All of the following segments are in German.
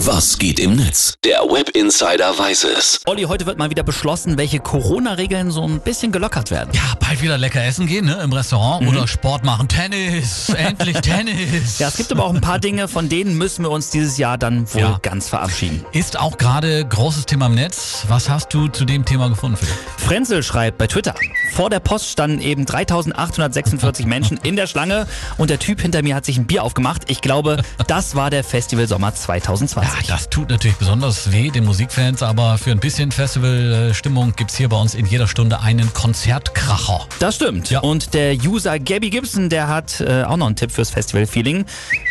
Was geht im Netz? Der Web Insider weiß es. Olli, heute wird mal wieder beschlossen, welche Corona-Regeln so ein bisschen gelockert werden. Ja, bald wieder lecker essen gehen, ne? Im Restaurant oder Sport machen. Tennis, endlich Tennis. Ja, es gibt aber auch ein paar Dinge, von denen müssen wir uns dieses Jahr dann wohl Ja. ganz verabschieden. Ist auch gerade großes Thema im Netz. Was hast du zu dem Thema gefunden, Philipp? Frenzel schreibt bei Twitter, vor der Post standen eben 3846 Menschen in der Schlange und der Typ hinter mir hat sich ein Bier aufgemacht. Ich glaube, das war der Festival Sommer 2020. Ja, das tut natürlich besonders weh den Musikfans, aber für ein bisschen Festivalstimmung gibt's hier bei uns in jeder Stunde einen Konzertkracher. Das stimmt. Ja. Und der User Gabby Gibson, der hat äh, auch noch einen Tipp fürs Festival-Feeling.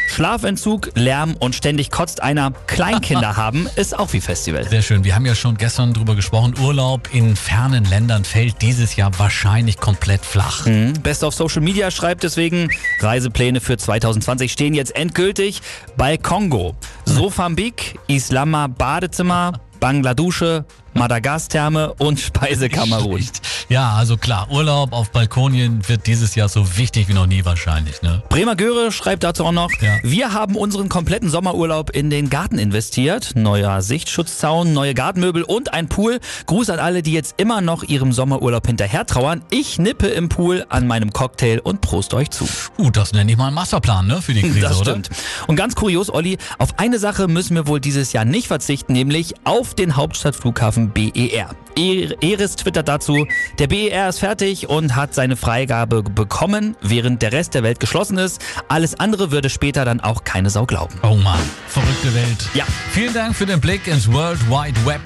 Schlafentzug, Lärm und ständig kotzt einer. Kleinkinder haben ist auch wie Festival. Sehr schön. Wir haben ja schon gestern drüber gesprochen. Urlaub in fernen Ländern fällt dieses Jahr wahrscheinlich komplett flach. Best of Social Media schreibt deswegen, Reisepläne für 2020 stehen jetzt endgültig bei Kongo. Sofambik, Islama Badezimmer, Bangladusche, Madagaskar-Therme und Speise Kamerun. Ja, also klar, Urlaub auf Balkonien wird dieses Jahr so wichtig wie noch nie wahrscheinlich. Ne? Bremer Göre schreibt dazu auch noch, Ja. wir haben unseren kompletten Sommerurlaub in den Garten investiert. Neuer Sichtschutzzaun, neue Gartenmöbel und ein Pool. Gruß an alle, die jetzt immer noch ihrem Sommerurlaub hinterher trauern. Ich nippe im Pool an meinem Cocktail und prost euch zu. Uh, das nenne ich mal einen Masterplan ne, für die Krise, Das oder? stimmt. Und ganz kurios, Olli, auf eine Sache müssen wir wohl dieses Jahr nicht verzichten, nämlich auf den Hauptstadtflughafen BER. Er- Eris twittert dazu, der BER ist fertig und hat seine Freigabe bekommen, während der Rest der Welt geschlossen ist. Alles andere würde später dann auch keine Sau glauben. Oh Mann, verrückte Welt. Ja. Vielen Dank für den Blick ins World Wide Web.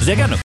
Sehr gerne.